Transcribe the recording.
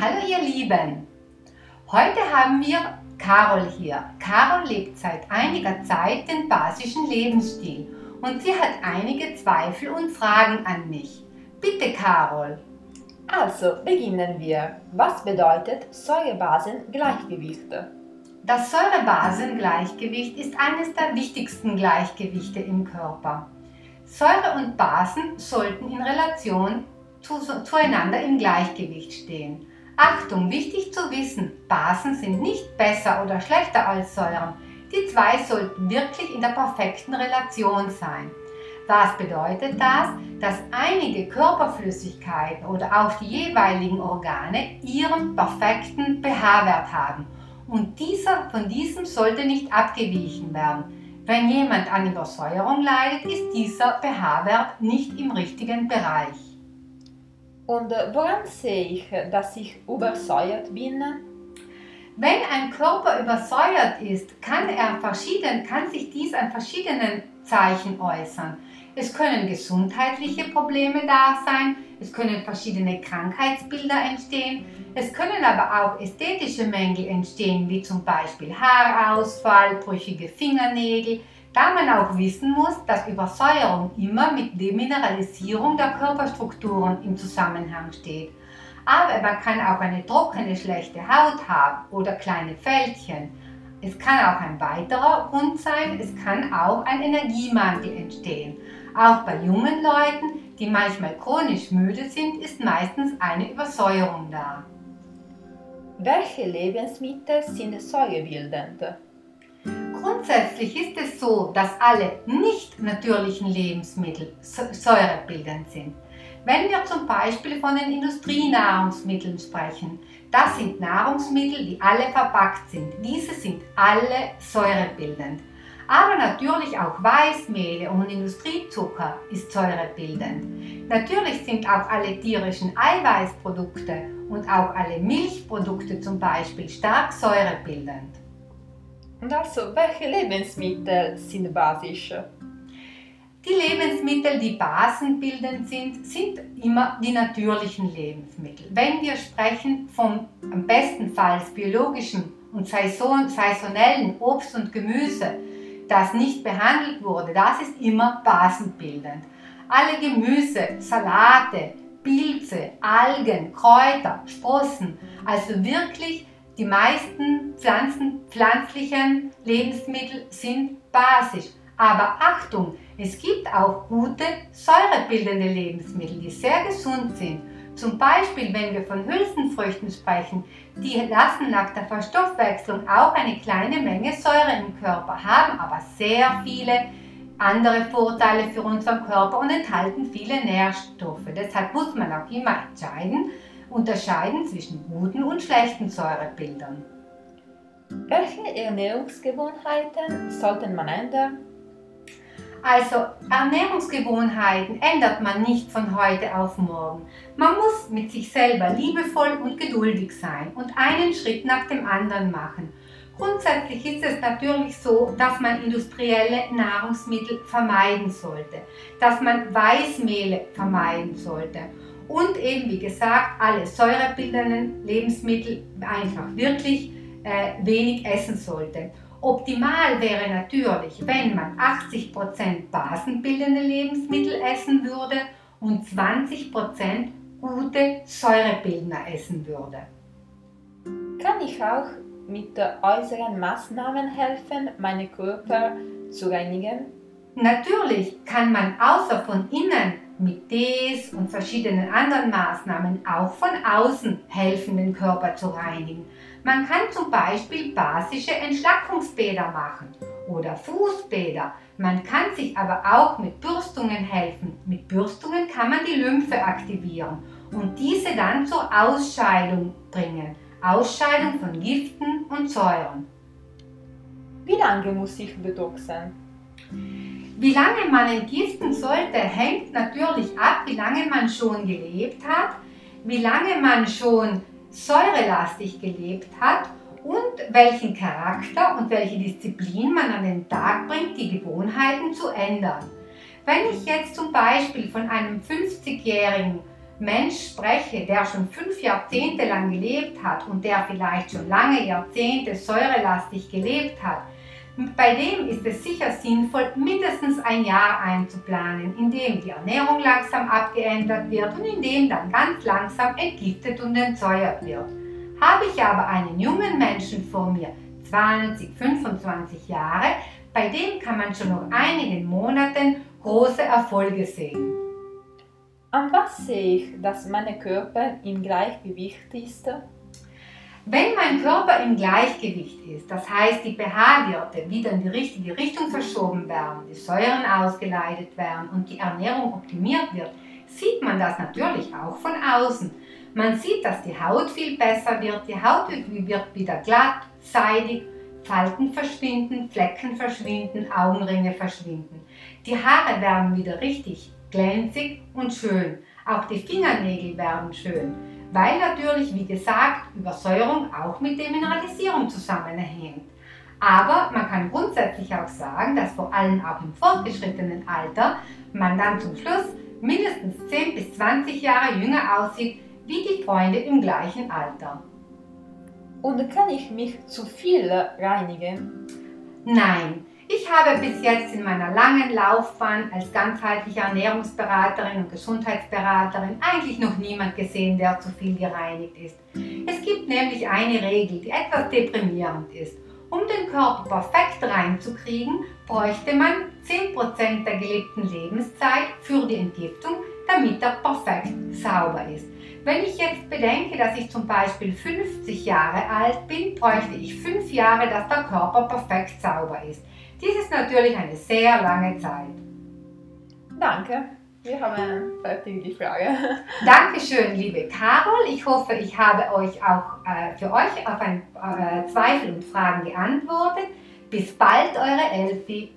Hallo ihr Lieben! Heute haben wir Carol hier. Carol lebt seit einiger Zeit den basischen Lebensstil und sie hat einige Zweifel und Fragen an mich. Bitte Carol! Also beginnen wir. Was bedeutet Säurebasengleichgewicht? Das Säurebasengleichgewicht ist eines der wichtigsten Gleichgewichte im Körper. Säure und Basen sollten in Relation zu, zueinander im Gleichgewicht stehen. Achtung, wichtig zu wissen, Basen sind nicht besser oder schlechter als Säuren. Die zwei sollten wirklich in der perfekten Relation sein. Was bedeutet das? Dass einige Körperflüssigkeiten oder auch die jeweiligen Organe ihren perfekten pH-Wert haben. Und dieser, von diesem sollte nicht abgewichen werden. Wenn jemand an Übersäuerung leidet, ist dieser pH-Wert nicht im richtigen Bereich. Und äh, woran sehe ich, dass ich übersäuert bin? Wenn ein Körper übersäuert ist, kann, er verschieden, kann sich dies an verschiedenen Zeichen äußern. Es können gesundheitliche Probleme da sein, es können verschiedene Krankheitsbilder entstehen, es können aber auch ästhetische Mängel entstehen, wie zum Beispiel Haarausfall, brüchige Fingernägel, da man auch wissen muss, dass Übersäuerung immer mit Demineralisierung der Körperstrukturen im Zusammenhang steht. Aber man kann auch eine trockene, schlechte Haut haben oder kleine Fältchen. Es kann auch ein weiterer Grund sein, es kann auch ein Energiemangel entstehen. Auch bei jungen Leuten, die manchmal chronisch müde sind, ist meistens eine Übersäuerung da. Welche Lebensmittel sind säurebildend? Grundsätzlich ist es so, dass alle nicht natürlichen Lebensmittel säurebildend sind. Wenn wir zum Beispiel von den Industrienahrungsmitteln sprechen, das sind Nahrungsmittel, die alle verpackt sind. Diese sind alle säurebildend. Aber natürlich auch Weißmehle und Industriezucker ist säurebildend. Natürlich sind auch alle tierischen Eiweißprodukte und auch alle Milchprodukte zum Beispiel stark säurebildend. Und also, welche Lebensmittel sind basisch? Die Lebensmittel, die basenbildend sind, sind immer die natürlichen Lebensmittel. Wenn wir sprechen vom am bestenfalls biologischen und saisonellen Obst und Gemüse, das nicht behandelt wurde, das ist immer basenbildend. Alle Gemüse, Salate, Pilze, Algen, Kräuter, Sprossen, also wirklich die meisten Pflanzen, pflanzlichen Lebensmittel sind basisch. Aber Achtung, es gibt auch gute säurebildende Lebensmittel, die sehr gesund sind. Zum Beispiel, wenn wir von Hülsenfrüchten sprechen, die lassen nach der Verstoffwechslung auch eine kleine Menge Säure im Körper, haben aber sehr viele andere Vorteile für unseren Körper und enthalten viele Nährstoffe. Deshalb muss man auch immer entscheiden, unterscheiden zwischen guten und schlechten Säurebildern. Welche Ernährungsgewohnheiten sollten man ändern? Also Ernährungsgewohnheiten ändert man nicht von heute auf morgen. Man muss mit sich selber liebevoll und geduldig sein und einen Schritt nach dem anderen machen. Grundsätzlich ist es natürlich so, dass man industrielle Nahrungsmittel vermeiden sollte, dass man Weißmehle vermeiden sollte und eben wie gesagt alle säurebildenden Lebensmittel einfach wirklich äh, wenig essen sollte. Optimal wäre natürlich, wenn man 80% basenbildende Lebensmittel essen würde und 20% gute Säurebildner essen würde. Kann ich auch mit äußeren Maßnahmen helfen, meinen Körper zu reinigen? Natürlich kann man außer von innen mit Tees und verschiedenen anderen Maßnahmen auch von außen helfen, den Körper zu reinigen. Man kann zum Beispiel basische Entschlackungsbäder machen oder Fußbäder. Man kann sich aber auch mit Bürstungen helfen. Mit Bürstungen kann man die Lymphe aktivieren und diese dann zur Ausscheidung bringen. Ausscheidung von Giften und Säuren. Wie lange muss ich detoxen? Wie lange man entgiften sollte, hängt natürlich ab, wie lange man schon gelebt hat, wie lange man schon säurelastig gelebt hat und welchen Charakter und welche Disziplin man an den Tag bringt, die Gewohnheiten zu ändern. Wenn ich jetzt zum Beispiel von einem 50-jährigen Mensch spreche, der schon fünf Jahrzehnte lang gelebt hat und der vielleicht schon lange Jahrzehnte säurelastig gelebt hat, bei dem ist es sicher sinnvoll, mindestens ein Jahr einzuplanen, in dem die Ernährung langsam abgeändert wird und in dem dann ganz langsam entgiftet und entsäuert wird. Habe ich aber einen jungen Menschen vor mir, 20, 25 Jahre, bei dem kann man schon nach einigen Monaten große Erfolge sehen. An was sehe ich, dass mein Körper im Gleichgewicht ist? Wenn mein Körper im Gleichgewicht ist, das heißt die pH-Werte wieder in die richtige Richtung verschoben werden, die Säuren ausgeleitet werden und die Ernährung optimiert wird, sieht man das natürlich auch von außen. Man sieht, dass die Haut viel besser wird, die Haut wird wieder glatt, seidig, Falten verschwinden, Flecken verschwinden, Augenringe verschwinden. Die Haare werden wieder richtig glänzig und schön. Auch die Fingernägel werden schön weil natürlich, wie gesagt, Übersäuerung auch mit der Mineralisierung zusammenhängt. Aber man kann grundsätzlich auch sagen, dass vor allem auch im fortgeschrittenen Alter man dann zum Schluss mindestens 10 bis 20 Jahre jünger aussieht wie die Freunde im gleichen Alter. Und kann ich mich zu viel reinigen? Nein, ich habe bis jetzt in meiner langen Laufbahn als ganzheitliche Ernährungsberaterin und Gesundheitsberaterin eigentlich noch niemand gesehen, der zu viel gereinigt ist. Es gibt nämlich eine Regel, die etwas deprimierend ist. Um den Körper perfekt reinzukriegen, bräuchte man 10% der gelebten Lebenszeit für die Entgiftung, damit er perfekt sauber ist. Wenn ich jetzt bedenke, dass ich zum Beispiel 50 Jahre alt bin, bräuchte ich 5 Jahre, dass der Körper perfekt sauber ist. Dies ist natürlich eine sehr lange Zeit. Danke. Wir haben fertig die Frage. Dankeschön, liebe Carol. Ich hoffe, ich habe euch auch äh, für euch auf ein, äh, Zweifel und Fragen geantwortet. Bis bald, eure Elfi.